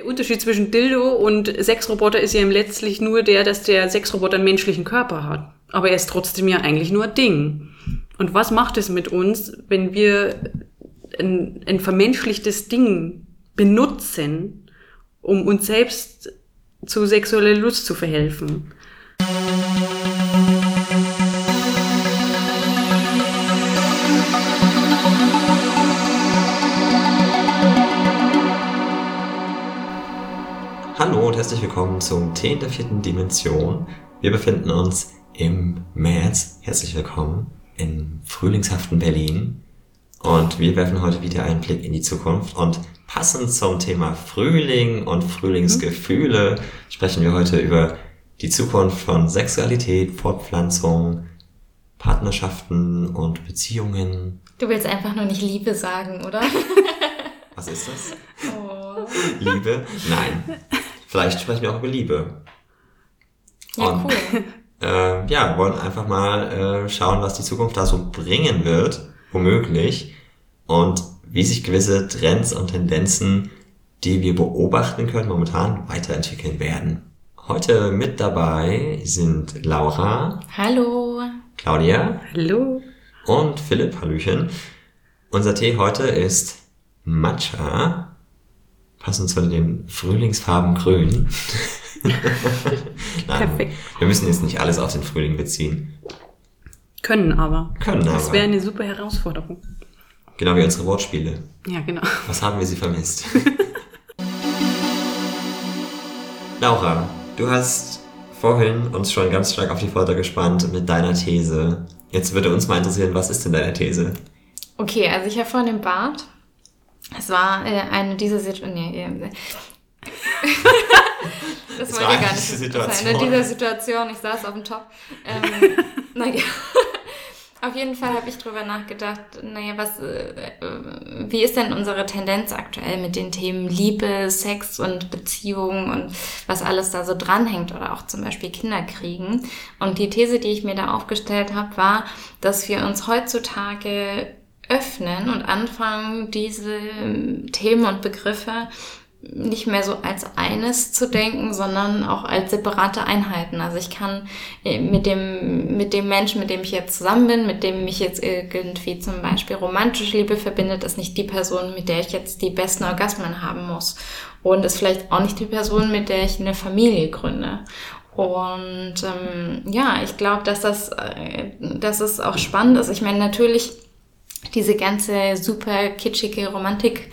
Der Unterschied zwischen Dildo und Sexroboter ist ja letztlich nur der, dass der Sexroboter einen menschlichen Körper hat. Aber er ist trotzdem ja eigentlich nur ein Ding. Und was macht es mit uns, wenn wir ein, ein vermenschlichtes Ding benutzen, um uns selbst zu sexueller Lust zu verhelfen? Hallo und herzlich willkommen zum Tee in der vierten Dimension. Wir befinden uns im März. Herzlich willkommen im frühlingshaften Berlin. Und wir werfen heute wieder einen Blick in die Zukunft. Und passend zum Thema Frühling und Frühlingsgefühle sprechen wir heute über die Zukunft von Sexualität, Fortpflanzung, Partnerschaften und Beziehungen. Du willst einfach nur nicht Liebe sagen, oder? Was ist das? Oh. Liebe? Nein. Vielleicht sprechen wir auch über Liebe. Ja, Und, cool. Äh, ja, wollen einfach mal äh, schauen, was die Zukunft da so bringen wird, womöglich. Und wie sich gewisse Trends und Tendenzen, die wir beobachten können, momentan weiterentwickeln werden. Heute mit dabei sind Laura. Hallo. Claudia. Hallo. Und Philipp. Hallöchen. Unser Tee heute ist Matcha passend zu den Frühlingsfarben grün. Nein, Perfekt. Wir müssen jetzt nicht alles auf den Frühling beziehen. Können aber. Können aber. Das wäre eine super Herausforderung. Genau wie unsere Wortspiele. Ja, genau. Was haben wir sie vermisst? Laura, du hast vorhin uns schon ganz stark auf die Folter gespannt mit deiner These. Jetzt würde uns mal interessieren, was ist denn deine These? Okay, also ich habe vorhin den Bart es war äh, eine dieser Situationen. Nee, äh, das wollte ich gar nicht. Situation. Das war eine dieser Situation. Ich saß auf dem Top. Ähm, naja. Auf jeden Fall habe ich drüber nachgedacht, naja, was, äh, wie ist denn unsere Tendenz aktuell mit den Themen Liebe, Sex und Beziehungen und was alles da so dranhängt oder auch zum Beispiel Kinder kriegen. Und die These, die ich mir da aufgestellt habe, war, dass wir uns heutzutage öffnen und anfangen, diese Themen und Begriffe nicht mehr so als eines zu denken, sondern auch als separate Einheiten. Also ich kann äh, mit dem, mit dem Menschen, mit dem ich jetzt zusammen bin, mit dem mich jetzt irgendwie zum Beispiel romantische Liebe verbindet, ist nicht die Person, mit der ich jetzt die besten Orgasmen haben muss. Und ist vielleicht auch nicht die Person, mit der ich eine Familie gründe. Und ähm, ja, ich glaube, dass das, äh, dass es auch spannend ist. Ich meine, natürlich diese ganze super kitschige Romantik,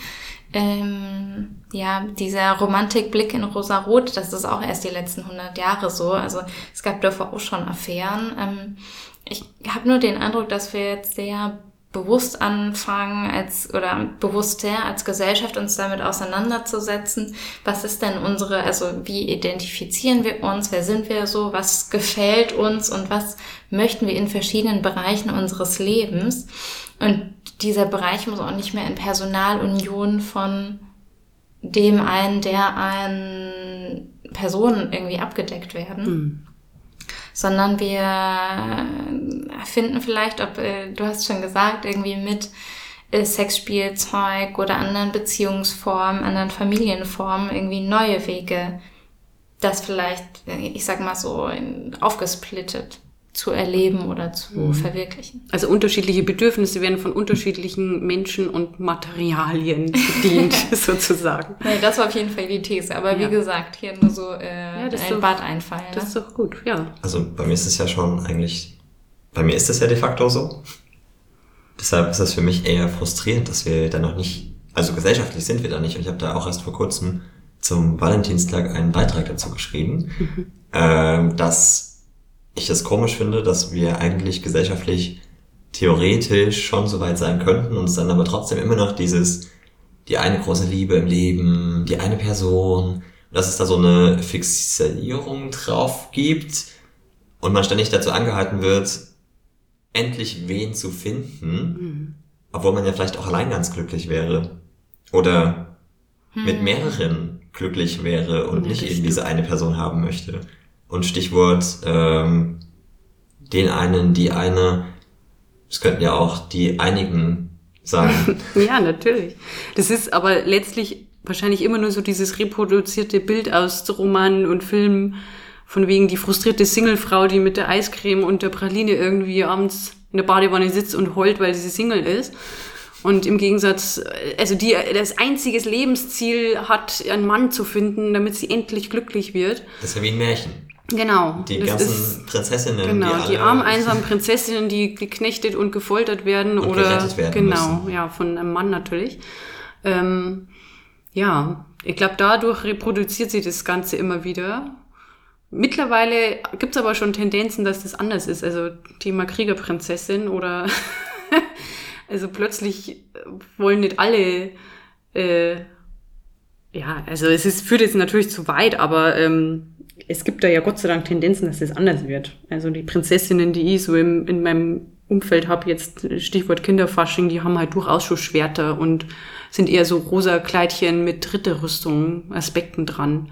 ähm, ja, dieser Romantikblick in Rosa-Rot, das ist auch erst die letzten 100 Jahre so. Also es gab davor auch schon Affären. Ähm, ich habe nur den Eindruck, dass wir jetzt sehr bewusst anfangen als oder bewusster als Gesellschaft uns damit auseinanderzusetzen. Was ist denn unsere, also wie identifizieren wir uns, wer sind wir so, was gefällt uns und was möchten wir in verschiedenen Bereichen unseres Lebens? Und dieser Bereich muss auch nicht mehr in Personalunion von dem einen, der einen Personen irgendwie abgedeckt werden. Mhm. Sondern wir finden vielleicht, ob, äh, du hast schon gesagt, irgendwie mit äh, Sexspielzeug oder anderen Beziehungsformen, anderen Familienformen irgendwie neue Wege, das vielleicht, ich sag mal so, aufgesplittet zu erleben oder zu mhm. verwirklichen. Also unterschiedliche Bedürfnisse werden von unterschiedlichen Menschen und Materialien bedient, sozusagen. Nee, das war auf jeden Fall die These. Aber ja. wie gesagt, hier nur so äh, ja, das ein Bad einfallen. Das ne? ist doch gut, ja. Also bei mir ist es ja schon eigentlich, bei mir ist es ja de facto so. Deshalb ist das für mich eher frustrierend, dass wir da noch nicht, also gesellschaftlich sind wir da nicht. Und ich habe da auch erst vor kurzem zum Valentinstag einen Beitrag dazu geschrieben, mhm. ähm, dass ich es komisch finde, dass wir eigentlich gesellschaftlich theoretisch schon so weit sein könnten und es dann aber trotzdem immer noch dieses, die eine große Liebe im Leben, die eine Person, dass es da so eine Fixierung drauf gibt und man ständig dazu angehalten wird, endlich wen zu finden, mhm. obwohl man ja vielleicht auch allein ganz glücklich wäre oder mhm. mit mehreren glücklich wäre und ja, nicht eben diese eine Person haben möchte. Und Stichwort ähm, den einen, die eine, es könnten ja auch die einigen sein. ja, natürlich. Das ist aber letztlich wahrscheinlich immer nur so dieses reproduzierte Bild aus Romanen und Filmen, von wegen die frustrierte Singlefrau, die mit der Eiscreme und der Praline irgendwie abends in der Badewanne sitzt und heult, weil sie Single ist. Und im Gegensatz, also die das einziges Lebensziel hat, einen Mann zu finden, damit sie endlich glücklich wird. Das ist ja wie ein Märchen. Genau. Die ganzen ist, Prinzessinnen. Genau, die, die armen, einsamen Prinzessinnen, die geknechtet und gefoltert werden und oder werden genau, müssen. ja, von einem Mann natürlich. Ähm, ja, ich glaube, dadurch reproduziert sie das Ganze immer wieder. Mittlerweile gibt es aber schon Tendenzen, dass das anders ist. Also Thema Kriegerprinzessin oder also plötzlich wollen nicht alle äh, ja, also es ist, führt jetzt natürlich zu weit, aber ähm, es gibt da ja Gott sei Dank Tendenzen, dass das anders wird. Also die Prinzessinnen, die ich so im, in meinem Umfeld habe, jetzt Stichwort Kinderfasching, die haben halt durchaus schon Schwerter und sind eher so rosa Kleidchen mit Ritterrüstung, Aspekten dran.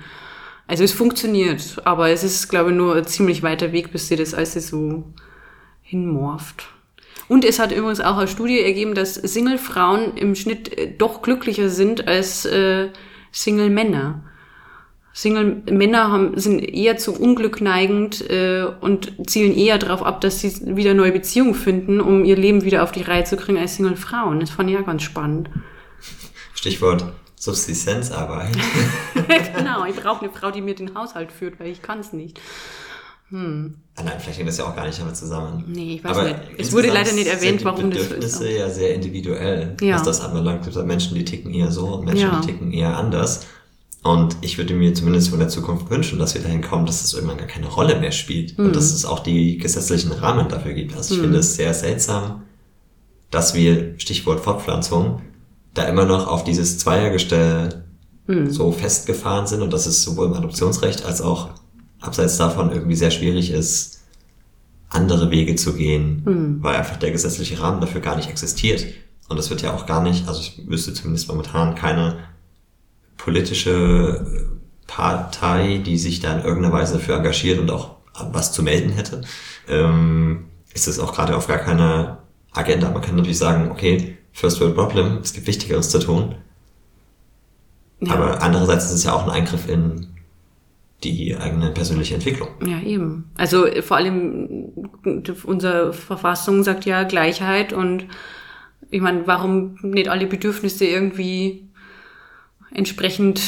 Also es funktioniert, aber es ist, glaube ich, nur ein ziemlich weiter Weg, bis sie das alles so hinmorft. Und es hat übrigens auch eine Studie ergeben, dass Single-Frauen im Schnitt äh, doch glücklicher sind als äh, Single-Männer. Single-Männer haben, sind eher zu Unglück neigend äh, und zielen eher darauf ab, dass sie wieder neue Beziehungen finden, um ihr Leben wieder auf die Reihe zu kriegen als Single-Frauen. Das fand ich ja ganz spannend. Stichwort Subsistenzarbeit. genau, ich brauche eine Frau, die mir den Haushalt führt, weil ich kann es nicht. Hm. Ah, nein, vielleicht hängt das ja auch gar nicht damit zusammen. Nee, ich weiß Aber nicht. Es wurde leider nicht erwähnt, warum das so ist. Bedürfnisse ja sehr individuell, ja. was das anbelangt. Es gibt Menschen, die ticken eher so und Menschen, ja. die ticken eher anders. Und ich würde mir zumindest von der Zukunft wünschen, dass wir dahin kommen, dass das irgendwann gar keine Rolle mehr spielt. Mhm. Und dass es auch die gesetzlichen Rahmen dafür gibt. Also ich mhm. finde es sehr seltsam, dass wir, Stichwort Fortpflanzung, da immer noch auf dieses Zweiergestell mhm. so festgefahren sind und dass es sowohl im Adoptionsrecht als auch abseits davon irgendwie sehr schwierig ist, andere Wege zu gehen, mhm. weil einfach der gesetzliche Rahmen dafür gar nicht existiert. Und es wird ja auch gar nicht, also ich wüsste zumindest momentan keine politische Partei, die sich da in irgendeiner Weise dafür engagiert und auch was zu melden hätte, ähm, ist es auch gerade auf gar keiner Agenda. Man kann natürlich sagen, okay, First World Problem, es gibt Wichtigeres zu tun. Ja. Aber andererseits ist es ja auch ein Eingriff in die eigene persönliche Entwicklung. Ja, eben. Also vor allem unsere Verfassung sagt ja Gleichheit und ich meine, warum nicht alle Bedürfnisse irgendwie entsprechend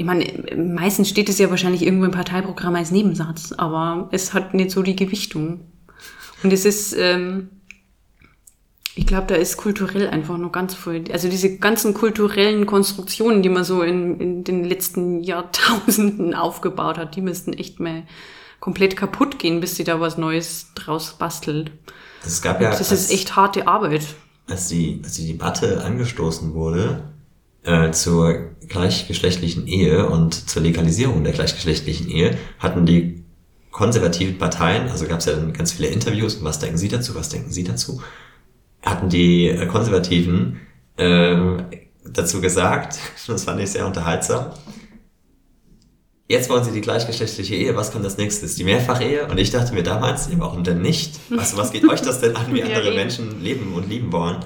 ich meine, meistens steht es ja wahrscheinlich irgendwo im Parteiprogramm als Nebensatz, aber es hat nicht so die Gewichtung. Und es ist, ähm, ich glaube, da ist kulturell einfach noch ganz viel. Also diese ganzen kulturellen Konstruktionen, die man so in, in den letzten Jahrtausenden aufgebaut hat, die müssten echt mal komplett kaputt gehen, bis sie da was Neues draus bastelt. Es gab ja, das ist echt harte Arbeit. Als die, als die Debatte angestoßen wurde äh, zur gleichgeschlechtlichen Ehe und zur Legalisierung der gleichgeschlechtlichen Ehe, hatten die konservativen Parteien, also gab es ja dann ganz viele Interviews, was denken Sie dazu, was denken Sie dazu? hatten die äh, Konservativen äh, dazu gesagt, das fand ich sehr unterhaltsam, jetzt wollen sie die gleichgeschlechtliche Ehe, was kommt als nächstes? Die Mehrfachehe? Und ich dachte mir damals, ja, warum denn nicht? Also was geht euch das denn an, wie andere Menschen leben und lieben wollen?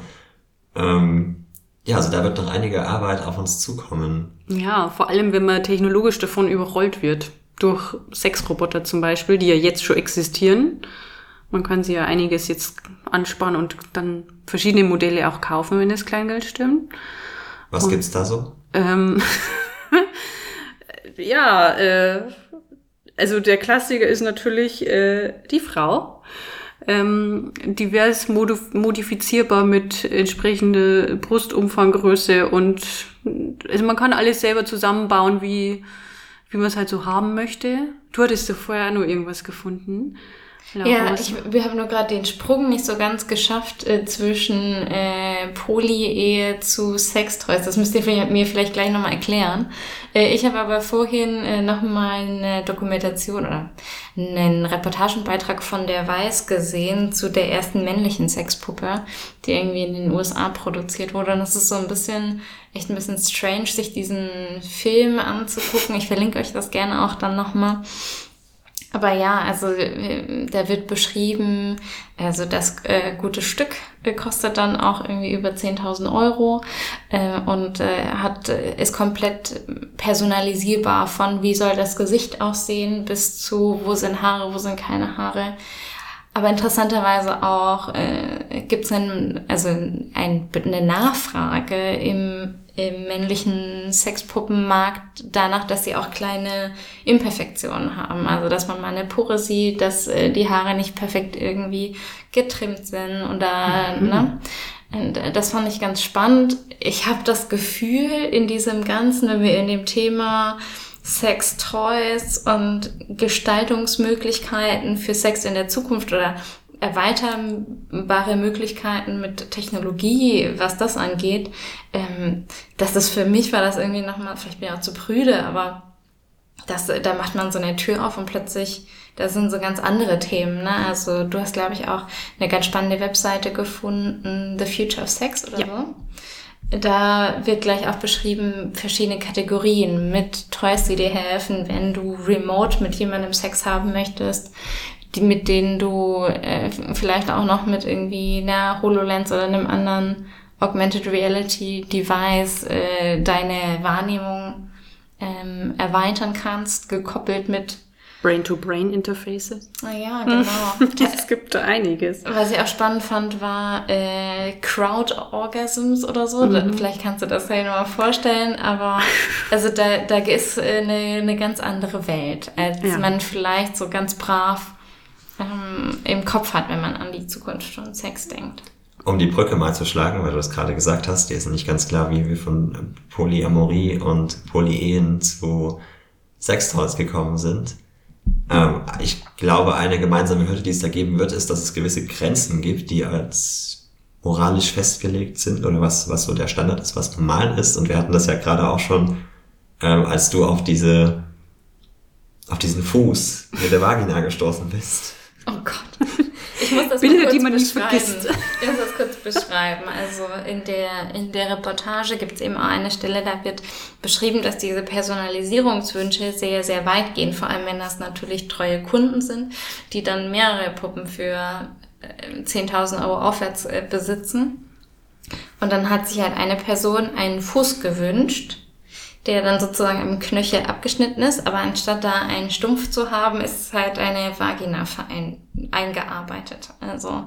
Ähm, ja, also da wird noch einige Arbeit auf uns zukommen. Ja, vor allem, wenn man technologisch davon überrollt wird. Durch Sexroboter zum Beispiel, die ja jetzt schon existieren man kann sich ja einiges jetzt ansparen und dann verschiedene Modelle auch kaufen, wenn das Kleingeld stimmt. Was und, gibt's da so? Ähm, ja, äh, also der Klassiker ist natürlich äh, die Frau. Ähm, divers modifizierbar mit entsprechende Brustumfanggröße und also man kann alles selber zusammenbauen, wie, wie man es halt so haben möchte. Du hattest ja vorher noch irgendwas gefunden. Ja, ich, wir haben nur gerade den Sprung nicht so ganz geschafft äh, zwischen äh, Poly-Ehe zu Sextoys. Das müsst ihr mir vielleicht gleich nochmal erklären. Äh, ich habe aber vorhin äh, nochmal eine Dokumentation oder einen Reportagenbeitrag von der Weiß gesehen zu der ersten männlichen Sexpuppe, die irgendwie in den USA produziert wurde. Und es ist so ein bisschen, echt ein bisschen strange, sich diesen Film anzugucken. Ich verlinke euch das gerne auch dann nochmal. Aber ja, also äh, da wird beschrieben, also das äh, gute Stück äh, kostet dann auch irgendwie über 10.000 Euro äh, und äh, hat äh, ist komplett personalisierbar von wie soll das Gesicht aussehen bis zu wo sind Haare, wo sind keine Haare. Aber interessanterweise auch äh, gibt es also ein, eine Nachfrage im im männlichen Sexpuppenmarkt danach, dass sie auch kleine Imperfektionen haben. Also dass man mal eine Pore sieht, dass äh, die Haare nicht perfekt irgendwie getrimmt sind oder mhm. ne? Und äh, das fand ich ganz spannend. Ich habe das Gefühl, in diesem Ganzen, wenn wir in dem Thema Sex Toys und Gestaltungsmöglichkeiten für Sex in der Zukunft oder erweiterbare Möglichkeiten mit Technologie, was das angeht, ähm, dass das für mich war das irgendwie nochmal, vielleicht bin ich auch zu prüde, aber das, da macht man so eine Tür auf und plötzlich, da sind so ganz andere Themen. Ne? Also du hast, glaube ich, auch eine ganz spannende Webseite gefunden, The Future of Sex oder ja. so. Da wird gleich auch beschrieben verschiedene Kategorien mit Toys, die dir helfen, wenn du remote mit jemandem Sex haben möchtest, die, mit denen du äh, vielleicht auch noch mit irgendwie einer HoloLens oder einem anderen Augmented Reality Device äh, deine Wahrnehmung ähm, erweitern kannst, gekoppelt mit Brain-to-Brain-Interfaces. Ah ja, genau. es gibt da einiges. Was ich auch spannend fand, war äh, Crowd-Orgasms oder so. Mhm. Vielleicht kannst du das ja nochmal vorstellen, aber also da, da ist äh, eine, eine ganz andere Welt, als ja. man vielleicht so ganz brav ähm, im Kopf hat, wenn man an die Zukunft von Sex denkt. Um die Brücke mal zu schlagen, weil du das gerade gesagt hast, dir ist nicht ganz klar, wie wir von Polyamorie und Polyehen zu Sextoys gekommen sind. Ähm, ich glaube, eine gemeinsame Hürde, die es da geben wird, ist, dass es gewisse Grenzen gibt, die als moralisch festgelegt sind oder was, was so der Standard ist, was normal ist. Und wir hatten das ja gerade auch schon, ähm, als du auf diese, auf diesen Fuß mit der Vagina gestoßen bist. Oh Gott. Ich muss das Bilder, die man nicht vergisst. Ich muss das kurz beschreiben. Also in der, in der Reportage gibt es eben auch eine Stelle, da wird beschrieben, dass diese Personalisierungswünsche sehr, sehr weit gehen. Vor allem, wenn das natürlich treue Kunden sind, die dann mehrere Puppen für 10.000 äh, Euro aufwärts äh, besitzen. Und dann hat sich halt eine Person einen Fuß gewünscht der dann sozusagen im Knöchel abgeschnitten ist, aber anstatt da einen Stumpf zu haben, ist halt eine Vagina verein, eingearbeitet. Also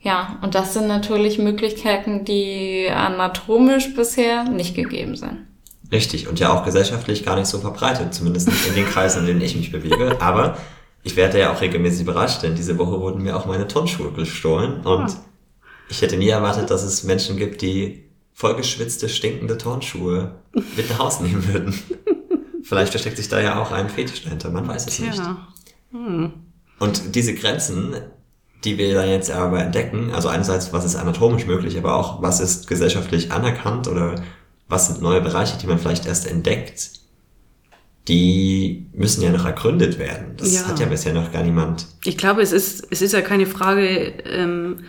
ja, und das sind natürlich Möglichkeiten, die anatomisch bisher nicht gegeben sind. Richtig, und ja auch gesellschaftlich gar nicht so verbreitet, zumindest nicht in den Kreisen, in denen ich mich bewege. Aber ich werde ja auch regelmäßig überrascht, denn diese Woche wurden mir auch meine Turnschuhe gestohlen und ich hätte nie erwartet, dass es Menschen gibt, die vollgeschwitzte, stinkende Turnschuhe mit nach Hause nehmen würden. Vielleicht versteckt sich da ja auch ein Fetisch dahinter, man weiß es nicht. Hm. Und diese Grenzen, die wir da jetzt aber entdecken, also einerseits, was ist anatomisch möglich, aber auch, was ist gesellschaftlich anerkannt oder was sind neue Bereiche, die man vielleicht erst entdeckt, die müssen ja noch ergründet werden. Das ja. hat ja bisher noch gar niemand. Ich glaube, es ist, es ist ja keine Frage, ähm,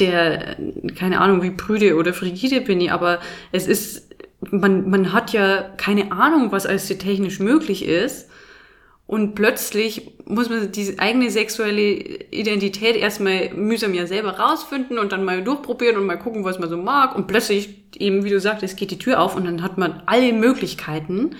der, keine Ahnung, wie prüde oder frigide bin ich, aber es ist, man, man hat ja keine Ahnung, was alles technisch möglich ist. Und plötzlich muss man diese eigene sexuelle Identität erstmal mühsam ja selber rausfinden und dann mal durchprobieren und mal gucken, was man so mag. Und plötzlich, eben wie du sagtest, geht die Tür auf und dann hat man alle Möglichkeiten.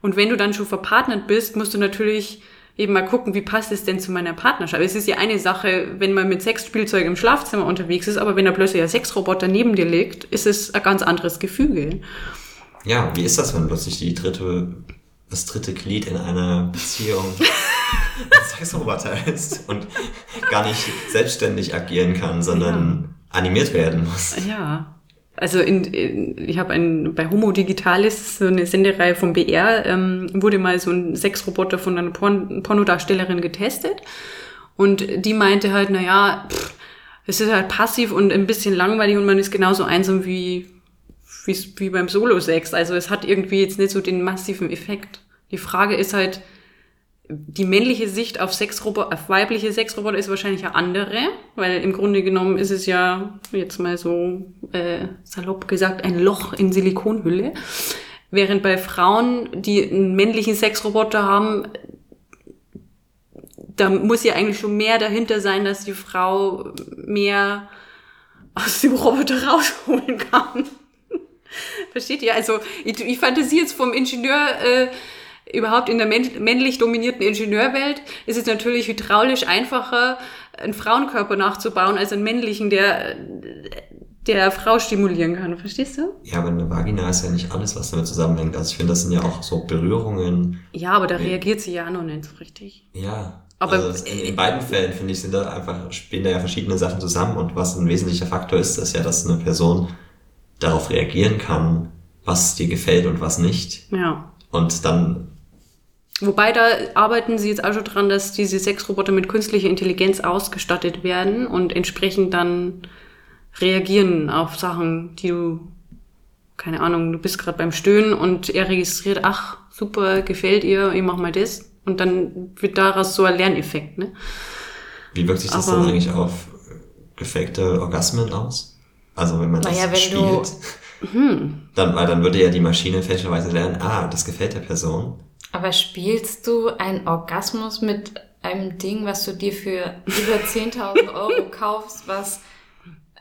Und wenn du dann schon verpartnert bist, musst du natürlich eben mal gucken, wie passt es denn zu meiner Partnerschaft. Es ist ja eine Sache, wenn man mit Sexspielzeug im Schlafzimmer unterwegs ist, aber wenn da plötzlich ein Sexroboter neben dir liegt, ist es ein ganz anderes Gefüge. Ja, wie ist das, wenn plötzlich die dritte, das dritte Glied in einer Beziehung ein Sexroboter ist und gar nicht selbstständig agieren kann, sondern ja. animiert werden muss? Ja. Also in, in, ich habe ein bei Homo Digitalis, so eine Sendereihe vom BR, ähm, wurde mal so ein Sexroboter von einer Porn Pornodarstellerin getestet. Und die meinte halt, na ja, es ist halt passiv und ein bisschen langweilig und man ist genauso einsam wie, wie, wie beim Solo-Sex. Also es hat irgendwie jetzt nicht so den massiven Effekt. Die Frage ist halt, die männliche Sicht auf Sexroboter, auf weibliche Sexroboter ist wahrscheinlich eine andere, weil im Grunde genommen ist es ja jetzt mal so äh, salopp gesagt ein Loch in Silikonhülle. Während bei Frauen, die einen männlichen Sexroboter haben, da muss ja eigentlich schon mehr dahinter sein, dass die Frau mehr aus dem Roboter rausholen kann. Versteht ihr? Also ich, ich fantasiere jetzt vom Ingenieur äh, überhaupt in der männlich dominierten Ingenieurwelt ist es natürlich hydraulisch einfacher, einen Frauenkörper nachzubauen als einen männlichen, der der Frau stimulieren kann. Verstehst du? Ja, aber eine Vagina ist ja nicht alles, was damit zusammenhängt. Also ich finde, das sind ja auch so Berührungen. Ja, aber da reagiert sie ja noch nicht so richtig. Ja. Aber also in, in, beiden Fällen, finde ich, sind da einfach, spielen da ja verschiedene Sachen zusammen. Und was ein wesentlicher Faktor ist, ist ja, dass eine Person darauf reagieren kann, was dir gefällt und was nicht. Ja. Und dann Wobei da arbeiten sie jetzt auch schon dran, dass diese Sexroboter mit künstlicher Intelligenz ausgestattet werden und entsprechend dann reagieren auf Sachen, die du, keine Ahnung, du bist gerade beim Stöhnen und er registriert, ach, super, gefällt ihr, ich mach mal das. Und dann wird daraus so ein Lerneffekt, ne? Wie wirkt sich das Aber, dann eigentlich auf gefakte Orgasmen aus? Also wenn man das naja, spielt, du, hm. dann, weil dann würde ja die Maschine fälschlicherweise lernen, ah, das gefällt der Person. Aber spielst du einen Orgasmus mit einem Ding, was du dir für über 10.000 Euro kaufst, was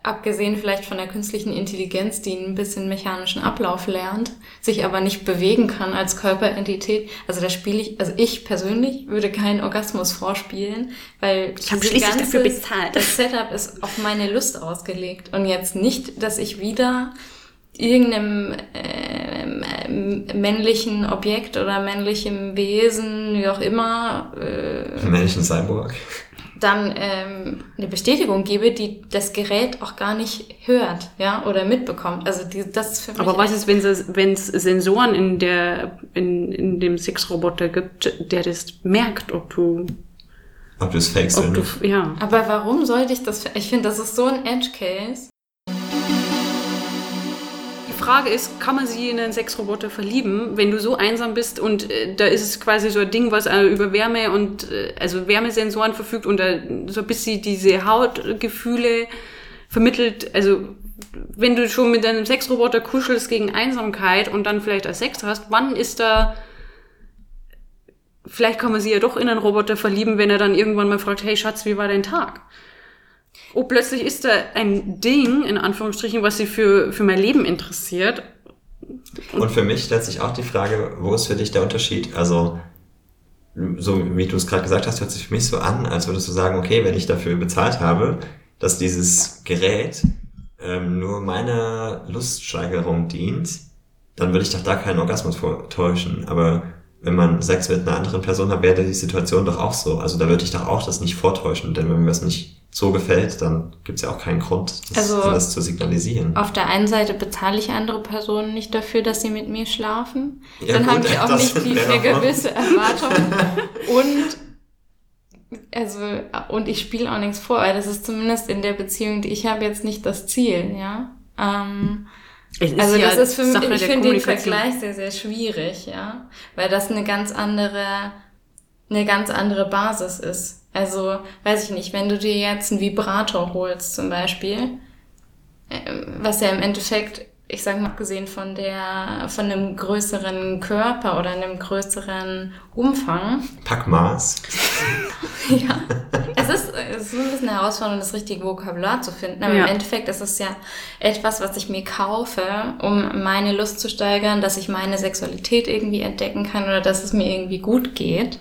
abgesehen vielleicht von der künstlichen Intelligenz, die ein bisschen mechanischen Ablauf lernt, sich aber nicht bewegen kann als Körperentität. Also da spiele ich, also ich persönlich würde keinen Orgasmus vorspielen, weil ich habe schließlich dafür bezahlt. Das Setup ist auf meine Lust ausgelegt und jetzt nicht, dass ich wieder irgendeinem äh, männlichen Objekt oder männlichem Wesen, wie auch immer, äh, männlichen Cyborg dann ähm, eine Bestätigung gebe, die das Gerät auch gar nicht hört, ja, oder mitbekommt. Also die, das ist für mich Aber was ist, wenn es wenn es Sensoren in der in, in dem Sexroboter gibt, der das merkt, ob du ob du es fakest oder nicht? Ja. Aber warum sollte ich das? Ich finde, das ist so ein Edge Case. Frage ist, kann man sie in einen Sexroboter verlieben, wenn du so einsam bist und äh, da ist es quasi so ein Ding, was äh, über Wärme und äh, also Wärmesensoren verfügt und da so ein bisschen diese Hautgefühle vermittelt. Also wenn du schon mit einem Sexroboter kuschelst gegen Einsamkeit und dann vielleicht als Sex hast, wann ist da vielleicht kann man sie ja doch in einen Roboter verlieben, wenn er dann irgendwann mal fragt, hey Schatz, wie war dein Tag? Oh, plötzlich ist da ein Ding, in Anführungsstrichen, was sie für, für mein Leben interessiert. Und für mich stellt sich auch die Frage, wo ist für dich der Unterschied? Also, so wie du es gerade gesagt hast, hört sich für mich so an, als würdest du sagen, okay, wenn ich dafür bezahlt habe, dass dieses Gerät ähm, nur meiner Luststeigerung dient, dann würde ich doch da keinen Orgasmus vortäuschen. Aber wenn man Sex mit einer anderen Person hat, wäre die Situation doch auch so. Also da würde ich doch auch das nicht vortäuschen, denn wenn mir das nicht so gefällt, dann gibt es ja auch keinen Grund, das, also, das zu signalisieren. Auf der einen Seite bezahle ich andere Personen nicht dafür, dass sie mit mir schlafen. Ja, dann habe ich auch nicht die, eine gewisse Erwartung. und also und ich spiele auch nichts vor, weil das ist zumindest in der Beziehung, die ich habe, jetzt nicht das Ziel, ja. Ähm, also das ist für mich, ich finde den Vergleich sehr, sehr schwierig, ja, weil das eine ganz andere, eine ganz andere Basis ist. Also, weiß ich nicht, wenn du dir jetzt einen Vibrator holst zum Beispiel, ähm, was ja im Endeffekt, ich sag mal, abgesehen von der, von einem größeren Körper oder einem größeren Umfang. Packmaß. ja. Es ist, es ist ein bisschen eine Herausforderung, das richtige Vokabular zu finden. Aber ja. im Endeffekt ist es ja etwas, was ich mir kaufe, um meine Lust zu steigern, dass ich meine Sexualität irgendwie entdecken kann oder dass es mir irgendwie gut geht.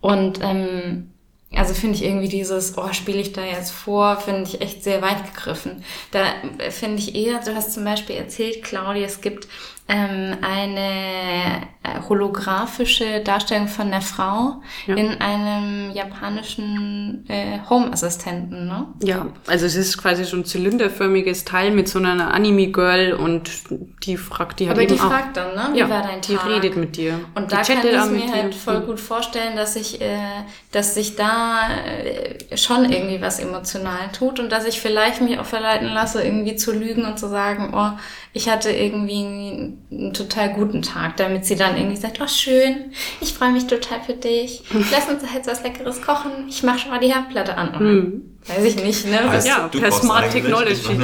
Und ähm, also finde ich irgendwie dieses, oh, spiele ich da jetzt vor, finde ich echt sehr weit gegriffen. Da finde ich eher, du hast zum Beispiel erzählt, Claudia, es gibt ähm, eine äh, holographische Darstellung von der Frau ja. in einem japanischen äh, Home-Assistenten, ne? Ja, also es ist quasi so ein zylinderförmiges Teil mit so einer Anime-Girl und die fragt die halt Aber die fragt dann, ne? Wie ja, war dein Tag? Die redet mit dir. Und da kann ich mir halt voll gut vorstellen, dass ich, äh, dass sich da äh, schon irgendwie was emotional tut und dass ich vielleicht mich auch verleiten lasse, irgendwie zu lügen und zu sagen, oh, ich hatte irgendwie einen total guten Tag, damit sie dann irgendwie sagt, oh schön, ich freue mich total für dich. Lass uns jetzt was Leckeres kochen. Ich mache schon mal die Herdplatte an. Hm. Weiß ich nicht, ne? Weißt ja, per Smart Technology.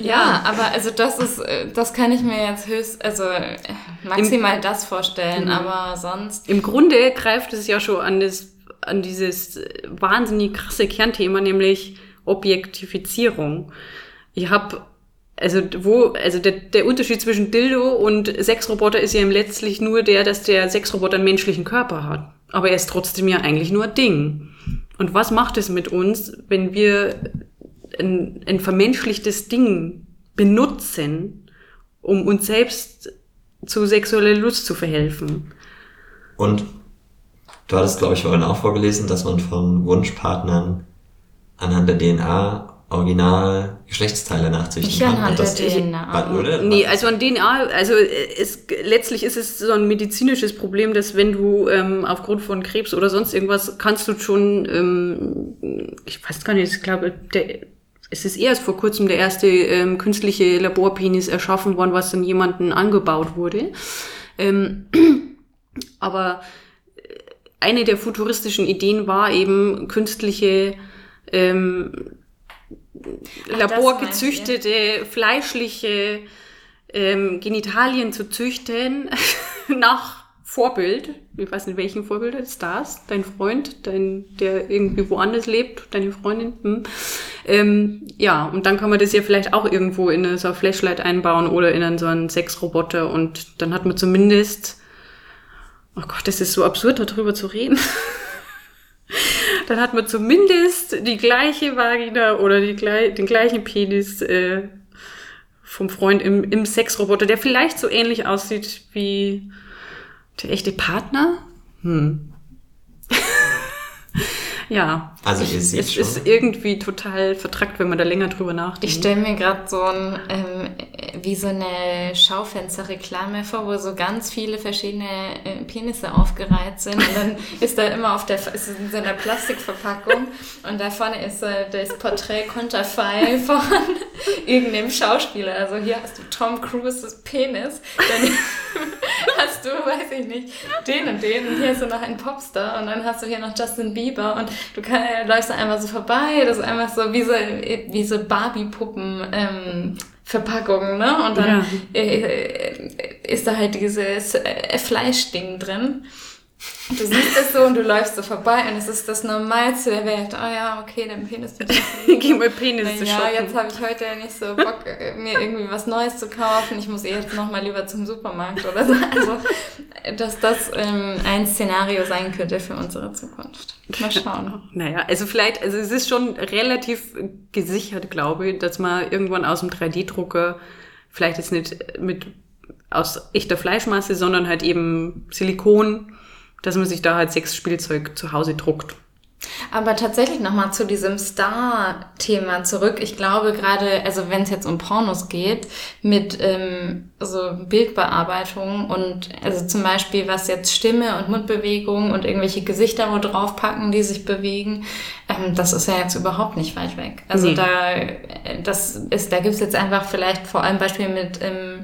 Ja, aber also das ist, äh, das kann ich mir jetzt höchst, also äh, maximal Im, das vorstellen, mhm. aber sonst. Im Grunde greift es ja schon an das, an dieses wahnsinnig krasse Kernthema, nämlich Objektifizierung. Ich habe also wo, also der, der Unterschied zwischen Dildo und Sexroboter ist ja letztlich nur der, dass der Sexroboter einen menschlichen Körper hat. Aber er ist trotzdem ja eigentlich nur ein Ding. Und was macht es mit uns, wenn wir ein, ein vermenschlichtes Ding benutzen, um uns selbst zu sexueller Lust zu verhelfen? Und du hattest, glaube ich, vorhin auch vorgelesen, dass man von Wunschpartnern anhand der DNA original Geschlechtsteile nachzüchten ich kann. Das DNA. Oder? Nee, also an DNA, also es, letztlich ist es so ein medizinisches Problem, dass wenn du ähm, aufgrund von Krebs oder sonst irgendwas kannst du schon, ähm, ich weiß gar nicht, ich glaube, der, es ist erst vor kurzem der erste ähm, künstliche Laborpenis erschaffen worden, was dann jemanden angebaut wurde. Ähm, aber eine der futuristischen Ideen war eben künstliche ähm, laborgezüchtete, fleischliche ähm, Genitalien zu züchten nach Vorbild. Ich weiß nicht, welchen Vorbild ist das? Dein Freund, dein, der irgendwie woanders lebt, deine Freundin. Hm. Ähm, ja, und dann kann man das ja vielleicht auch irgendwo in eine, so eine Flashlight einbauen oder in einen, so einen Sexroboter und dann hat man zumindest, oh Gott, das ist so absurd, darüber zu reden. dann hat man zumindest die gleiche Vagina oder die, den gleichen Penis äh, vom Freund im, im Sexroboter, der vielleicht so ähnlich aussieht wie der echte Partner. Hm. Ja. Also ihr seht es schon. ist irgendwie total vertrackt, wenn man da länger drüber nachdenkt. Ich stelle mir gerade so ein, ähm, wie so eine Schaufensterreklame vor, wo so ganz viele verschiedene äh, Penisse aufgereiht sind. Und dann ist da immer auf der, ist in so einer Plastikverpackung und da vorne ist äh, das Porträt konterfei von irgendeinem Schauspieler. Also hier hast du Tom Cruises Penis, dann hast du, weiß ich nicht, den und den und hier hast du noch einen Popstar und dann hast du hier noch Justin Bieber und du kann, läufst einfach so vorbei, das ist einfach so wie so, wie so Barbie-Puppen, ähm, Verpackungen, ne? Und dann ja. äh, ist da halt dieses äh, Fleischding drin. Du siehst es so und du läufst so vorbei und es ist das Normalste der Welt. Oh ja, okay, dein Penis. Geh mal Penis zu Ja, jetzt habe ich heute nicht so Bock, mir irgendwie was Neues zu kaufen. Ich muss eh jetzt nochmal lieber zum Supermarkt oder so. Also, dass das ähm, ein Szenario sein könnte für unsere Zukunft. Mal schauen. Naja, also vielleicht, also es ist schon relativ gesichert, glaube ich, dass man irgendwann aus dem 3D-Drucker vielleicht jetzt nicht mit aus echter Fleischmasse, sondern halt eben Silikon dass man sich da halt Sexspielzeug zu Hause druckt. Aber tatsächlich nochmal zu diesem Star-Thema zurück. Ich glaube gerade, also wenn es jetzt um Pornos geht, mit ähm, so Bildbearbeitung und also zum Beispiel was jetzt Stimme und Mundbewegung und irgendwelche Gesichter wo draufpacken, die sich bewegen, ähm, das ist ja jetzt überhaupt nicht weit weg. Also nee. da, äh, das ist, da gibt's jetzt einfach vielleicht vor allem Beispiel mit ähm,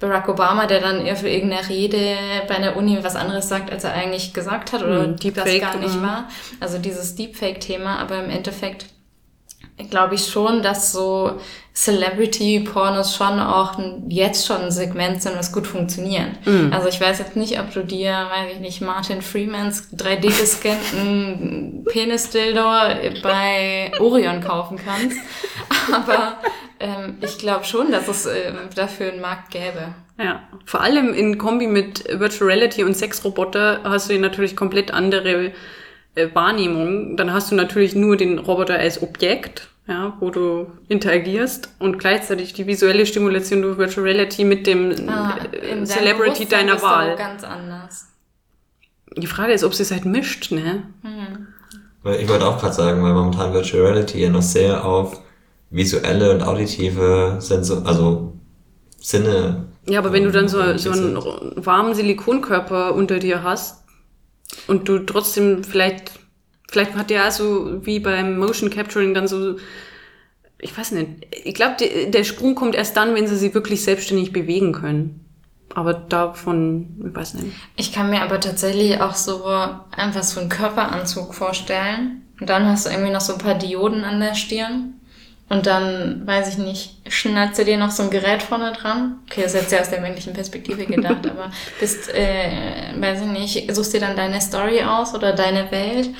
Barack Obama, der dann eher für irgendeine Rede bei einer Uni was anderes sagt, als er eigentlich gesagt hat oder mhm, das gar nicht mhm. war. Also dieses Deepfake-Thema, aber im Endeffekt glaube ich schon, dass so Celebrity-Pornos schon auch jetzt schon ein Segment sind, was gut funktioniert. Mm. Also ich weiß jetzt nicht, ob du dir, weiß ich nicht, Martin Freemans 3D-gescannten Penis-Dildo bei Orion kaufen kannst. Aber ähm, ich glaube schon, dass es äh, dafür einen Markt gäbe. Ja, vor allem in Kombi mit Virtual Reality und Sexroboter hast du natürlich komplett andere Wahrnehmung. Dann hast du natürlich nur den Roboter als Objekt ja, wo du interagierst und gleichzeitig die visuelle Stimulation durch Virtual Reality mit dem ah, äh, Celebrity deiner Wahl. ganz anders. Die Frage ist, ob sie es halt mischt, ne? Mhm. Ich wollte auch gerade sagen, weil momentan Virtual Reality ja noch sehr auf visuelle und auditive Sensor, also Sinne. Ja, aber wenn du dann so, so einen warmen Silikonkörper unter dir hast und du trotzdem vielleicht Vielleicht hat der so wie beim Motion Capturing dann so, ich weiß nicht, ich glaube, der Sprung kommt erst dann, wenn sie sie wirklich selbstständig bewegen können. Aber davon, ich weiß nicht. Ich kann mir aber tatsächlich auch so einfach so einen Körperanzug vorstellen. Und dann hast du irgendwie noch so ein paar Dioden an der Stirn. Und dann, weiß ich nicht, schnallst du dir noch so ein Gerät vorne dran. Okay, das ist jetzt sehr aus der männlichen Perspektive gedacht, aber bist, äh, weiß ich nicht, suchst dir dann deine Story aus oder deine Welt,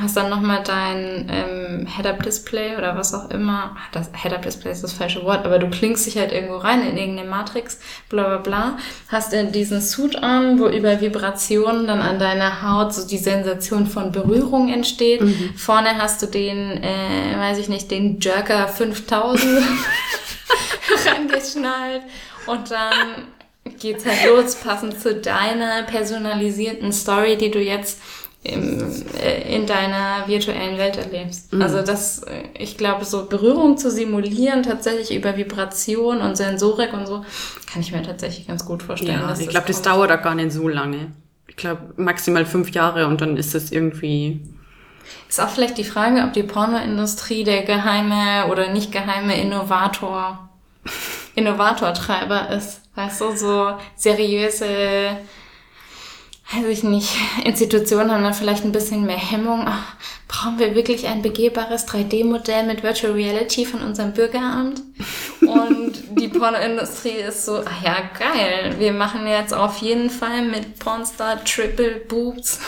hast dann nochmal dein ähm, Head-Up-Display oder was auch immer. Das Head-Up-Display ist das falsche Wort, aber du klingst dich halt irgendwo rein in irgendeine Matrix, bla bla bla. Hast äh, diesen Suit an, wo über Vibrationen dann an deiner Haut so die Sensation von Berührung entsteht. Mhm. Vorne hast du den, äh, weiß ich nicht, den Jerker 5000 rangeschnallt und dann geht's halt los, passend zu deiner personalisierten Story, die du jetzt im, äh, in deiner virtuellen Welt erlebst. Mhm. Also das, ich glaube, so Berührung zu simulieren, tatsächlich über Vibration und Sensorik und so, kann ich mir tatsächlich ganz gut vorstellen. Ja, ich glaube, das dauert auch gar nicht so lange. Ich glaube, maximal fünf Jahre und dann ist es irgendwie ist auch vielleicht die Frage, ob die Pornoindustrie der geheime oder nicht geheime Innovator, Innovatortreiber ist. Weißt du, so seriöse, weiß ich nicht, Institutionen haben dann vielleicht ein bisschen mehr Hemmung. Ach, brauchen wir wirklich ein begehbares 3D-Modell mit Virtual Reality von unserem Bürgeramt? Und die Pornoindustrie ist so, ach ja, geil, wir machen jetzt auf jeden Fall mit Pornstar Triple Boobs.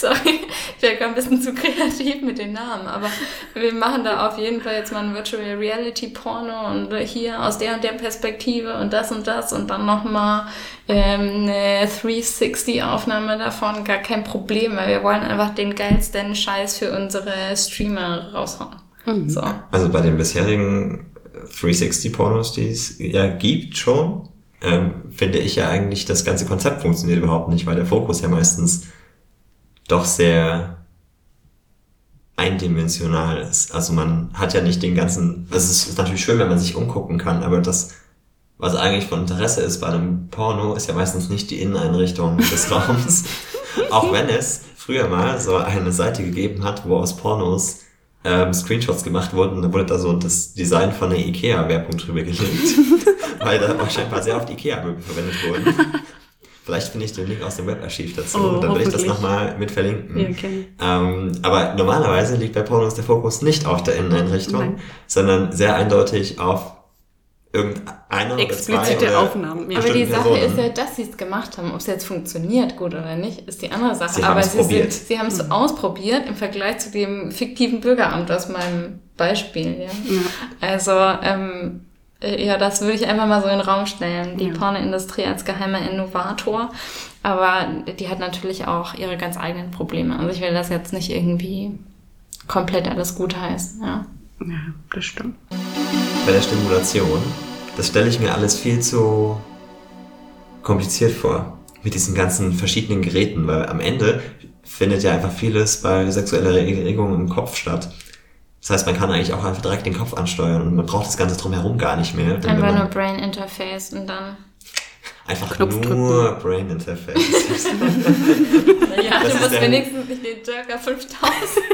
Sorry, ich wäre ein bisschen zu kreativ mit den Namen, aber wir machen da auf jeden Fall jetzt mal ein Virtual Reality Porno und hier aus der und der Perspektive und das und das und dann nochmal ähm, eine 360 Aufnahme davon, gar kein Problem, weil wir wollen einfach den geilsten Scheiß für unsere Streamer raushauen. Mhm. So. Also bei den bisherigen 360 Pornos, die es ja gibt schon, ähm, finde ich ja eigentlich, das ganze Konzept funktioniert überhaupt nicht, weil der Fokus ja meistens doch sehr eindimensional ist. Also man hat ja nicht den ganzen, also es ist natürlich schön, wenn man sich umgucken kann, aber das, was eigentlich von Interesse ist bei einem Porno, ist ja meistens nicht die Inneneinrichtung des Raums. Auch wenn es früher mal so eine Seite gegeben hat, wo aus Pornos ähm, Screenshots gemacht wurden, da wurde da so das Design von der IKEA-Werbung drüber gelegt, weil da wahrscheinlich sehr oft IKEA-Möbel verwendet wurden. Vielleicht finde ich den Link aus dem Webarchiv dazu. Oh, dann will ich das nochmal mit verlinken. Ja, okay. ähm, aber normalerweise liegt bei Pornos der Fokus nicht auf der Inneneinrichtung, Nein. sondern sehr eindeutig auf irgendeiner Explizite oder zwei Aufnahmen. Ja. Aber die Sache Personen. ist ja, dass sie es gemacht haben. Ob es jetzt funktioniert, gut oder nicht, ist die andere Sache. Sie Aber sie, probiert. Sind, sie haben es mhm. ausprobiert im Vergleich zu dem fiktiven Bürgeramt aus meinem Beispiel. Ja? ja. Also ähm, äh, ja, das würde ich einfach mal so in den Raum stellen. Die ja. Pornoindustrie als geheimer Innovator. Aber die hat natürlich auch ihre ganz eigenen Probleme. Also ich will das jetzt nicht irgendwie komplett alles gut heißen. Ja, ja das stimmt. Bei der Stimulation, das stelle ich mir alles viel zu kompliziert vor. Mit diesen ganzen verschiedenen Geräten, weil am Ende findet ja einfach vieles bei sexueller Erregung im Kopf statt. Das heißt, man kann eigentlich auch einfach direkt den Kopf ansteuern und man braucht das Ganze drumherum gar nicht mehr. Einfach nur Brain Interface und dann. Einfach Knopf nur drücken. Brain Interface. ja, das du musst wenigstens nicht den Jerker 5000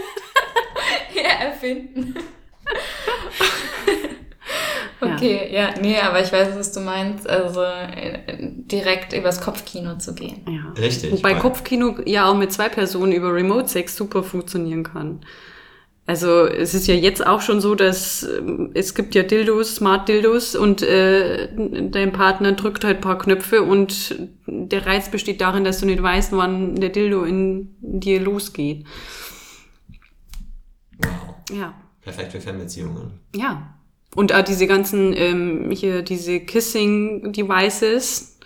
her erfinden. Okay, ja. ja, nee, aber ich weiß, was du meinst. Also äh, direkt übers Kopfkino zu gehen. Ja. Richtig. Wobei Kopfkino ja auch mit zwei Personen über Remote Sex super funktionieren kann. Also es ist ja jetzt auch schon so, dass ähm, es gibt ja Dildos, Smart Dildos und äh, dein Partner drückt halt paar Knöpfe und der Reiz besteht darin, dass du nicht weißt, wann der Dildo in dir losgeht. Wow. Ja. Perfekt für Fernbeziehungen. Ja. Und auch diese ganzen, ähm, hier, diese Kissing-Devices,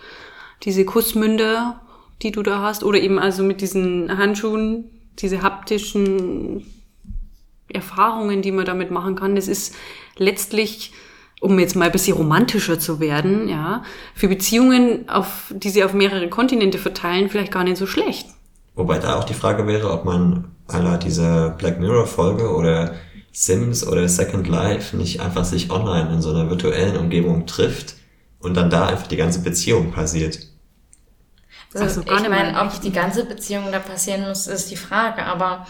diese Kussmünder, die du da hast, oder eben also mit diesen Handschuhen, diese haptischen Erfahrungen, die man damit machen kann. Das ist letztlich, um jetzt mal ein bisschen romantischer zu werden, ja, für Beziehungen, auf, die sie auf mehrere Kontinente verteilen, vielleicht gar nicht so schlecht. Wobei da auch die Frage wäre, ob man aller dieser Black Mirror Folge oder Sims oder Second Life nicht einfach sich online in so einer virtuellen Umgebung trifft und dann da einfach die ganze Beziehung passiert. Also, ich meine, ob die ganze Beziehung da passieren muss, ist die Frage, aber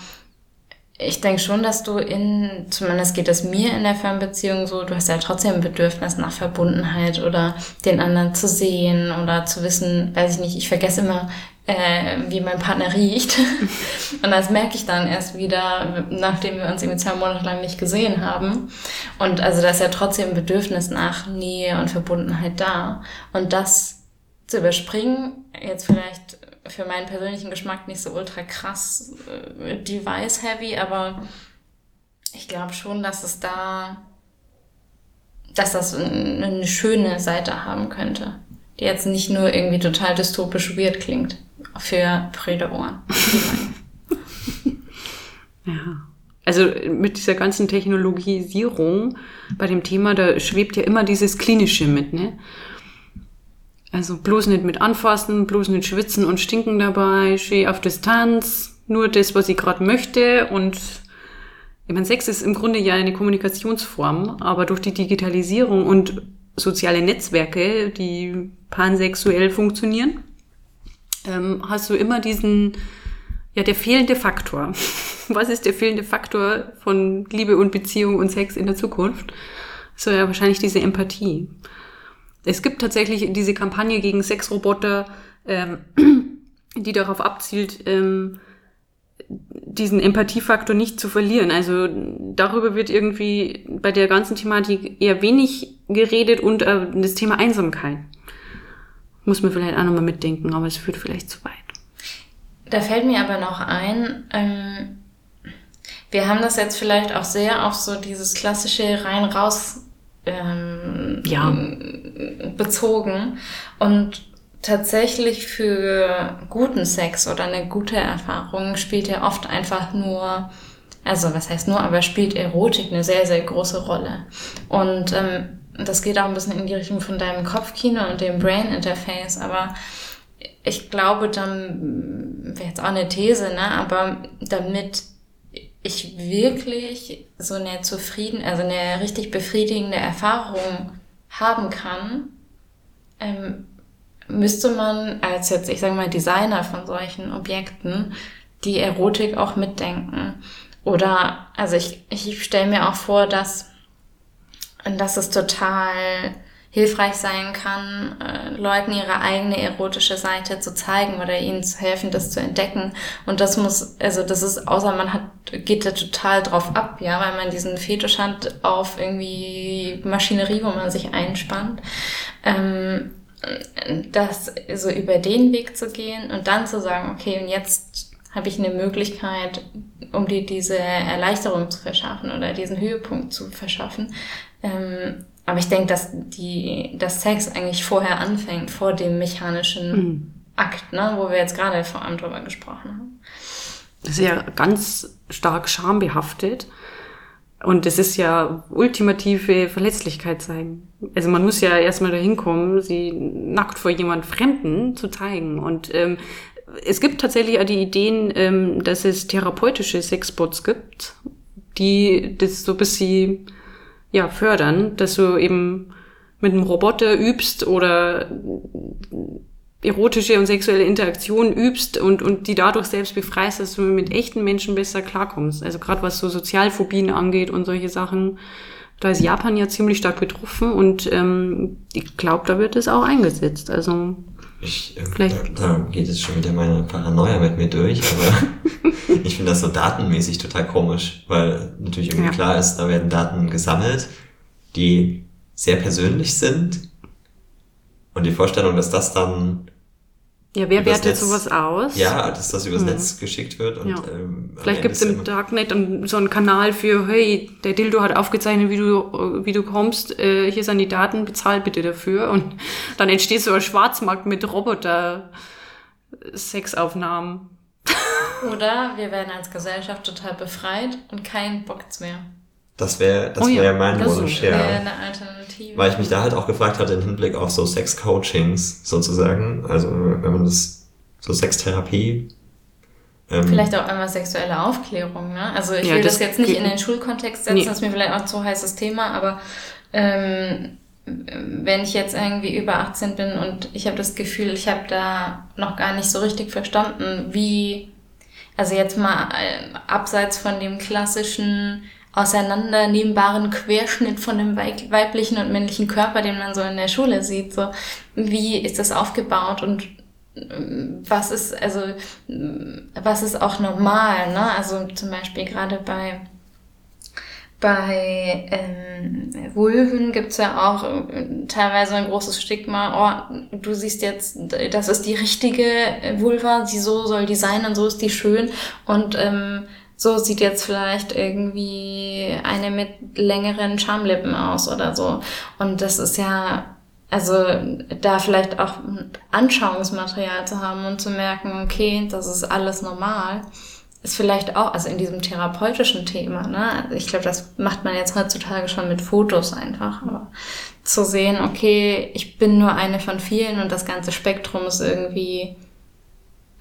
ich denke schon, dass du in, zumindest geht es mir in der Fernbeziehung so, du hast ja trotzdem ein Bedürfnis nach Verbundenheit oder den anderen zu sehen oder zu wissen, weiß ich nicht, ich vergesse immer, äh, wie mein Partner riecht. und das merke ich dann erst wieder, nachdem wir uns irgendwie zwei Monate lang nicht gesehen haben. Und also da ist ja trotzdem ein Bedürfnis nach Nähe und Verbundenheit da. Und das zu überspringen, jetzt vielleicht für meinen persönlichen Geschmack nicht so ultra krass äh, device-heavy, aber ich glaube schon, dass es da, dass das eine schöne Seite haben könnte, die jetzt nicht nur irgendwie total dystopisch weird klingt für prüde Ohren. ja. Also mit dieser ganzen Technologisierung bei dem Thema, da schwebt ja immer dieses Klinische mit, ne? Also bloß nicht mit anfassen, bloß nicht schwitzen und stinken dabei, schön auf Distanz, nur das, was ich gerade möchte. Und ich meine, Sex ist im Grunde ja eine Kommunikationsform, aber durch die Digitalisierung und soziale Netzwerke, die pansexuell funktionieren, ähm, hast du immer diesen, ja, der fehlende Faktor. Was ist der fehlende Faktor von Liebe und Beziehung und Sex in der Zukunft? So ja wahrscheinlich diese Empathie. Es gibt tatsächlich diese Kampagne gegen Sexroboter, ähm, die darauf abzielt, ähm, diesen Empathiefaktor nicht zu verlieren. Also darüber wird irgendwie bei der ganzen Thematik eher wenig geredet und äh, das Thema Einsamkeit. Muss man vielleicht auch nochmal mitdenken, aber es führt vielleicht zu weit. Da fällt mir aber noch ein, ähm, wir haben das jetzt vielleicht auch sehr auf so dieses klassische rein-raus ähm, ja. bezogen. Und tatsächlich für guten Sex oder eine gute Erfahrung spielt ja oft einfach nur, also was heißt nur, aber spielt Erotik eine sehr, sehr große Rolle. Und ähm, das geht auch ein bisschen in die Richtung von deinem Kopfkino und dem Brain Interface, aber ich glaube, dann wäre jetzt auch eine These, ne? aber damit ich wirklich so eine zufrieden, also eine richtig befriedigende Erfahrung haben kann, ähm, müsste man als jetzt, ich sage mal, Designer von solchen Objekten die Erotik auch mitdenken. Oder, also ich, ich stelle mir auch vor, dass, dass es total hilfreich sein kann, äh, Leuten ihre eigene erotische Seite zu zeigen oder ihnen zu helfen, das zu entdecken. Und das muss, also das ist, außer man hat, geht da total drauf ab, ja, weil man diesen Fetisch hat auf irgendwie Maschinerie, wo man sich einspannt. Ähm, das so über den Weg zu gehen und dann zu sagen, okay, und jetzt habe ich eine Möglichkeit, um dir diese Erleichterung zu verschaffen oder diesen Höhepunkt zu verschaffen, ähm, aber ich denke, dass die, dass Sex eigentlich vorher anfängt, vor dem mechanischen mhm. Akt, ne, wo wir jetzt gerade vor allem drüber gesprochen haben. Das ist ja ganz stark schambehaftet. Und es ist ja ultimative Verletzlichkeit zeigen. Also man muss ja erstmal dahin kommen, sie nackt vor jemand Fremden zu zeigen. Und ähm, es gibt tatsächlich auch die Ideen, ähm, dass es therapeutische Sexbots gibt, die das so bis sie ja, fördern, dass du eben mit einem Roboter übst oder erotische und sexuelle Interaktion übst und, und die dadurch selbst befreist, dass du mit echten Menschen besser klarkommst. Also gerade was so Sozialphobien angeht und solche Sachen, da ist Japan ja ziemlich stark betroffen und ähm, ich glaube, da wird es auch eingesetzt. Also ich, äh, Vielleicht. Da, da geht jetzt schon wieder meine Paranoia mit mir durch, aber ich finde das so datenmäßig total komisch, weil natürlich irgendwie ja. klar ist, da werden Daten gesammelt, die sehr persönlich sind. Und die Vorstellung, dass das dann ja, wer wertet Netz, sowas aus? Ja, dass das übers hm. Netz geschickt wird. Und, ja. ähm, Vielleicht gibt es im Darknet so einen Kanal für, hey, der Dildo hat aufgezeichnet, wie du, wie du kommst, äh, hier sind die Daten, bezahl bitte dafür. Und dann entsteht so ein Schwarzmarkt mit Roboter-Sexaufnahmen. Oder wir werden als Gesellschaft total befreit und kein Bockt's mehr. Das wäre das oh ja, wär mein Wunsch, ja. eine Alternative. Weil ich mich da halt auch gefragt hatte im Hinblick auf so Sex-Coachings sozusagen. Also wenn man das so Sextherapie. Ähm, vielleicht auch einmal sexuelle Aufklärung, ne? Also ich ja, will das, das, jetzt nicht in den Schulkontext setzen, nee. das ist mir vielleicht auch zu heißes Thema, aber ähm, wenn ich jetzt irgendwie über 18 bin und ich habe das Gefühl, ich habe da noch gar nicht so richtig verstanden, wie, also jetzt mal äh, abseits von dem klassischen auseinandernehmbaren Querschnitt von dem weiblichen und männlichen Körper, den man so in der Schule sieht. So, wie ist das aufgebaut und was ist, also, was ist auch normal, ne? Also zum Beispiel gerade bei, bei ähm, Vulven gibt's ja auch äh, teilweise ein großes Stigma, oh, du siehst jetzt, das ist die richtige Vulva, die so soll die sein und so ist die schön. Und ähm, so sieht jetzt vielleicht irgendwie eine mit längeren Schamlippen aus oder so. Und das ist ja, also da vielleicht auch Anschauungsmaterial zu haben und zu merken, okay, das ist alles normal, ist vielleicht auch, also in diesem therapeutischen Thema, ne? Also ich glaube, das macht man jetzt heutzutage schon mit Fotos einfach, aber zu sehen, okay, ich bin nur eine von vielen und das ganze Spektrum ist irgendwie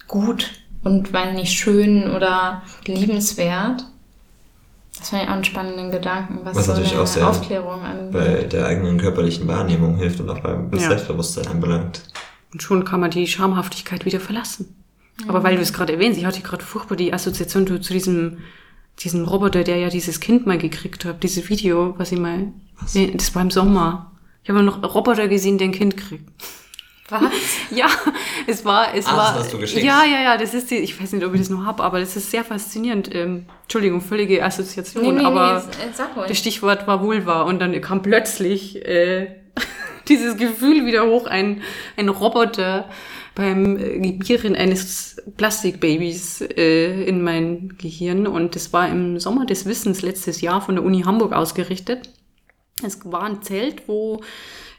gut und weil nicht schön oder liebenswert. Das fand ich auch einen spannenden Gedanken, was, was so natürlich auch sehr Aufklärung angeht. bei der eigenen körperlichen Wahrnehmung hilft und auch beim ja. Selbstbewusstsein anbelangt. Und schon kann man die Schamhaftigkeit wieder verlassen. Mhm. Aber weil du es gerade erwähnst, ich hatte gerade furchtbar die Assoziation zu diesem, diesem Roboter, der ja dieses Kind mal gekriegt hat, dieses Video, was ich mal, was? das war im Sommer. Ich habe noch Roboter gesehen, der ein Kind kriegt. Was? ja, es war, es ah, war. Das hast du geschickt. Ja, ja, ja, das ist die, ich weiß nicht, ob ich das noch habe, aber das ist sehr faszinierend. Ähm, Entschuldigung, völlige Assoziation, nee, nee, aber nee, das Stichwort war Vulva und dann kam plötzlich äh, dieses Gefühl wieder hoch, ein, ein Roboter beim äh, Gebieren eines Plastikbabys äh, in mein Gehirn und das war im Sommer des Wissens letztes Jahr von der Uni Hamburg ausgerichtet. Es war ein Zelt, wo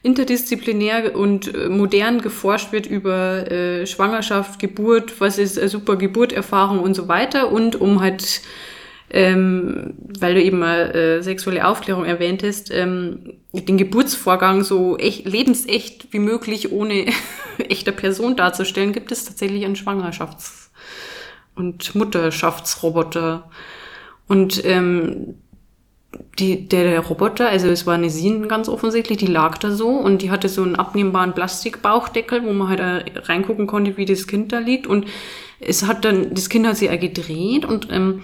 interdisziplinär und äh, modern geforscht wird über äh, Schwangerschaft, Geburt, was ist äh, super Geburterfahrung und so weiter und um halt ähm, weil du eben mal äh, sexuelle Aufklärung erwähntest, ähm, den Geburtsvorgang so echt, lebensecht wie möglich ohne echter Person darzustellen, gibt es tatsächlich einen Schwangerschafts- und Mutterschaftsroboter. Und ähm, die, der, der Roboter, also es war eine Sien ganz offensichtlich, die lag da so und die hatte so einen abnehmbaren Plastikbauchdeckel, wo man halt reingucken konnte, wie das Kind da liegt. Und es hat dann, das Kind hat sich ja gedreht und ähm,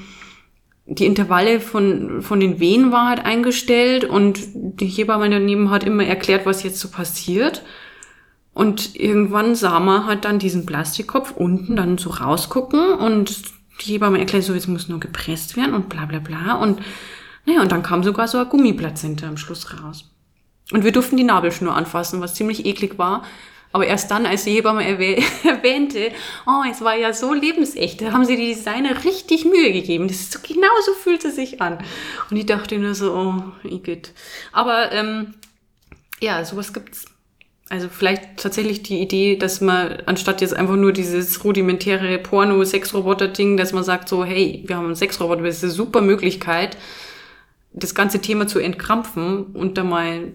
die Intervalle von, von den Wehen war halt eingestellt und die Hebamme daneben hat immer erklärt, was jetzt so passiert. Und irgendwann sah man halt dann diesen Plastikkopf unten dann so rausgucken und die Hebamme erklärt so, jetzt muss nur gepresst werden und bla bla bla. Und naja, und dann kam sogar so ein Gummiplazenta am Schluss raus. Und wir durften die Nabelschnur anfassen, was ziemlich eklig war. Aber erst dann, als die Hebamme erwähnte, oh, es war ja so lebensecht, da haben sie die Designer richtig Mühe gegeben. Das ist so, genau so fühlt es sich an. Und ich dachte nur so, oh, Igitt. Aber ähm, ja, sowas gibt's. Also vielleicht tatsächlich die Idee, dass man anstatt jetzt einfach nur dieses rudimentäre Porno-Sexroboter-Ding, dass man sagt so, hey, wir haben einen Sexroboter, das ist eine super Möglichkeit, das ganze Thema zu entkrampfen und da mal ein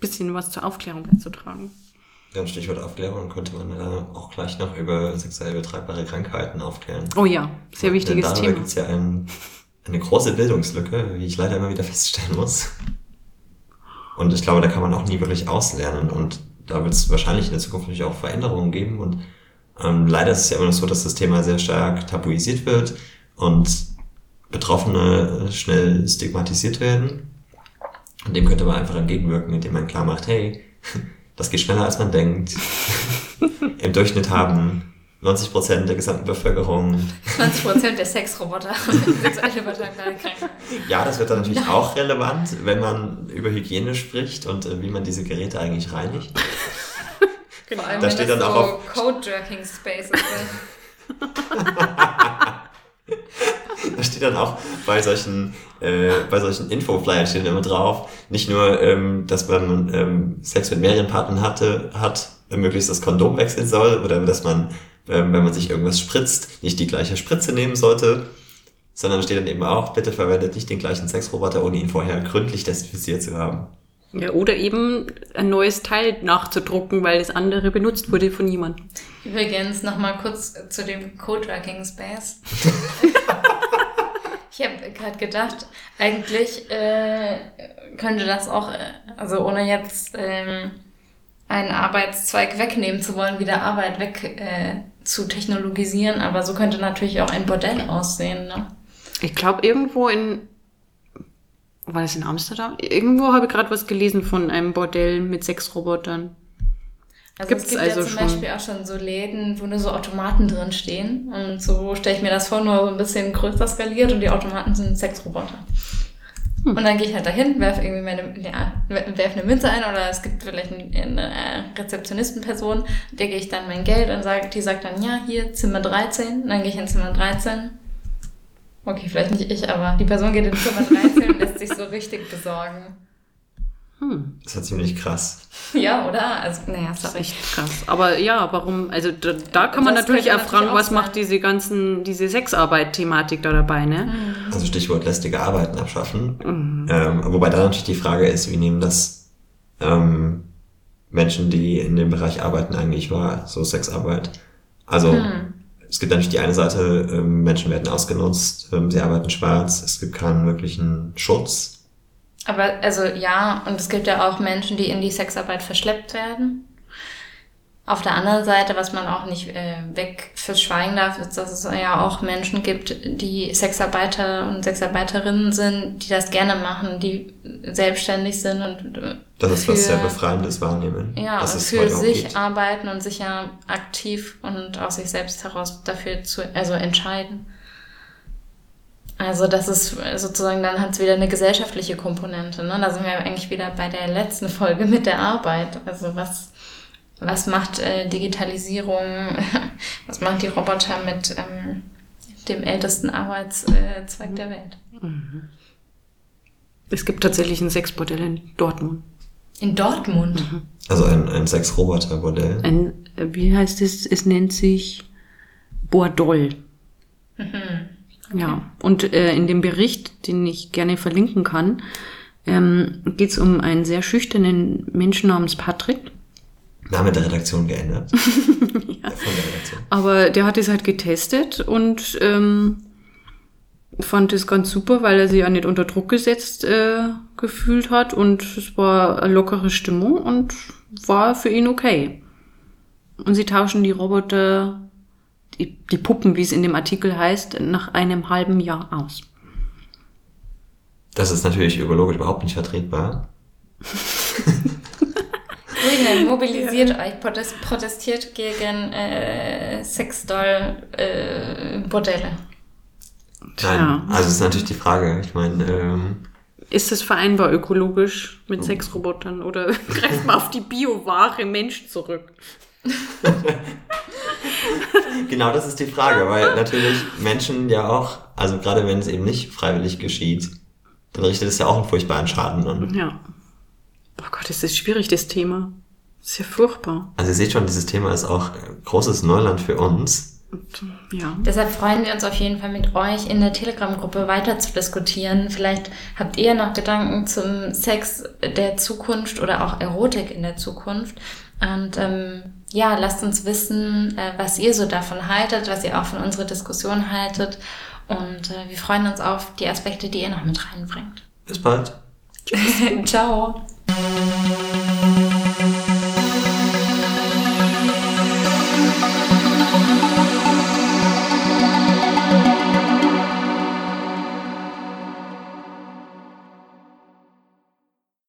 bisschen was zur Aufklärung beizutragen. Ja, Stichwort Aufklärung könnte man äh, auch gleich noch über sexuell übertragbare Krankheiten aufklären. Oh ja, sehr wichtiges Denn Thema. Da gibt es ja ein, eine große Bildungslücke, wie ich leider immer wieder feststellen muss. Und ich glaube, da kann man auch nie wirklich auslernen. Und da wird es wahrscheinlich in der Zukunft natürlich auch Veränderungen geben. Und ähm, leider ist es ja immer noch so, dass das Thema sehr stark tabuisiert wird und Betroffene schnell stigmatisiert werden. Und dem könnte man einfach entgegenwirken, indem man klar macht, hey, das geht schneller als man denkt. Im Durchschnitt haben 90 Prozent der gesamten Bevölkerung. 20 Prozent der Sexroboter. ja, das wird dann natürlich Nein. auch relevant, wenn man über Hygiene spricht und äh, wie man diese Geräte eigentlich reinigt. Vor allem, da steht dann so auch auf Code-Jerking Spaces sind. da steht dann auch bei solchen, äh, bei solchen Info-Flyern steht immer drauf, nicht nur, ähm, dass man ähm, Sex mit mehreren Partnern hatte, hat, möglichst das Kondom wechseln soll oder dass man, ähm, wenn man sich irgendwas spritzt, nicht die gleiche Spritze nehmen sollte, sondern steht dann eben auch, bitte verwendet nicht den gleichen Sexroboter, ohne ihn vorher gründlich desinfiziert zu haben. Ja, oder eben ein neues Teil nachzudrucken, weil das andere benutzt wurde von jemandem. Übrigens, nochmal kurz zu dem Code-Tracking Space. ich habe gerade gedacht, eigentlich äh, könnte das auch, äh, also ohne jetzt ähm, einen Arbeitszweig wegnehmen zu wollen, wieder Arbeit weg äh, zu technologisieren, aber so könnte natürlich auch ein Bordell aussehen. Ne? Ich glaube, irgendwo in war das in Amsterdam? Irgendwo habe ich gerade was gelesen von einem Bordell mit sechs Robotern. Also Gibt's es gibt also ja zum schon. Beispiel auch schon so Läden, wo nur so Automaten drin stehen. Und so stelle ich mir das vor, nur so ein bisschen größer skaliert und die Automaten sind Sexroboter. Hm. Und dann gehe ich halt dahin, werfe irgendwie meine, ja, werf eine Münze ein oder es gibt vielleicht eine, Rezeptionistenperson, der gehe ich dann mein Geld und sage, die sagt dann, ja, hier Zimmer 13. Und dann gehe ich in Zimmer 13. Okay, vielleicht nicht ich, aber die Person geht in Zimmer 13 und lässt sich so richtig besorgen. Hm. Das ist ja ziemlich krass. Ja, oder? Also, naja, ist das ist echt krass. Aber ja, warum? Also da, da kann man das natürlich auch fragen, was macht diese ganzen, diese Sexarbeit-Thematik da dabei, ne? Mhm. Also Stichwort lästige Arbeiten abschaffen. Mhm. Ähm, wobei da natürlich die Frage ist, wie nehmen das ähm, Menschen, die in dem Bereich arbeiten, eigentlich wahr, so Sexarbeit? Also mhm. es gibt natürlich die eine Seite, ähm, Menschen werden ausgenutzt, ähm, sie arbeiten schwarz, es gibt keinen wirklichen Schutz aber also ja, und es gibt ja auch Menschen, die in die Sexarbeit verschleppt werden. Auf der anderen Seite, was man auch nicht äh, weg verschweigen darf, ist, dass es ja auch Menschen gibt, die Sexarbeiter und Sexarbeiterinnen sind, die das gerne machen, die selbstständig sind und äh, das ist für, was sehr befreiendes wahrnehmen. Ja, dass es für sich geht. arbeiten und sich ja aktiv und aus sich selbst heraus dafür zu, also entscheiden. Also das ist sozusagen, dann hat es wieder eine gesellschaftliche Komponente. Ne? Da sind wir eigentlich wieder bei der letzten Folge mit der Arbeit. Also was, was macht äh, Digitalisierung, was macht die Roboter mit ähm, dem ältesten Arbeitszweig der Welt? Mhm. Es gibt tatsächlich ein Sexbordell in Dortmund. In Dortmund? Mhm. Also ein, ein Sexroboterbordell. Ein, äh, wie heißt es? Es nennt sich Bordoll. Mhm. Ja, und äh, in dem Bericht, den ich gerne verlinken kann, ähm, geht es um einen sehr schüchternen Menschen namens Patrick. Name der Redaktion geändert. ja. Von der Redaktion. Aber der hat es halt getestet und ähm, fand es ganz super, weil er sich ja nicht unter Druck gesetzt äh, gefühlt hat und es war eine lockere Stimmung und war für ihn okay. Und sie tauschen die Roboter die, Puppen, wie es in dem Artikel heißt, nach einem halben Jahr aus. Das ist natürlich ökologisch überhaupt nicht vertretbar. Grüne, mobilisiert ja. euch, protestiert gegen äh, Sexdoll-Bordelle. Äh, Nein, also ist natürlich die Frage. Ich meine, ähm, ist es vereinbar ökologisch mit Sexrobotern oder greift man auf die Bioware Mensch zurück? genau das ist die Frage, weil natürlich Menschen ja auch, also gerade wenn es eben nicht freiwillig geschieht, dann richtet es ja auch einen furchtbaren Schaden an. Ja. Oh Gott, das ist schwierig, das Thema. Das ist ja furchtbar. Also ihr seht schon, dieses Thema ist auch großes Neuland für uns. Ja. Deshalb freuen wir uns auf jeden Fall mit euch in der Telegram-Gruppe weiter zu diskutieren. Vielleicht habt ihr noch Gedanken zum Sex der Zukunft oder auch Erotik in der Zukunft. Und ähm, ja, lasst uns wissen, äh, was ihr so davon haltet, was ihr auch von unserer Diskussion haltet. Und äh, wir freuen uns auf die Aspekte, die ihr noch mit reinbringt. Bis bald. Ciao.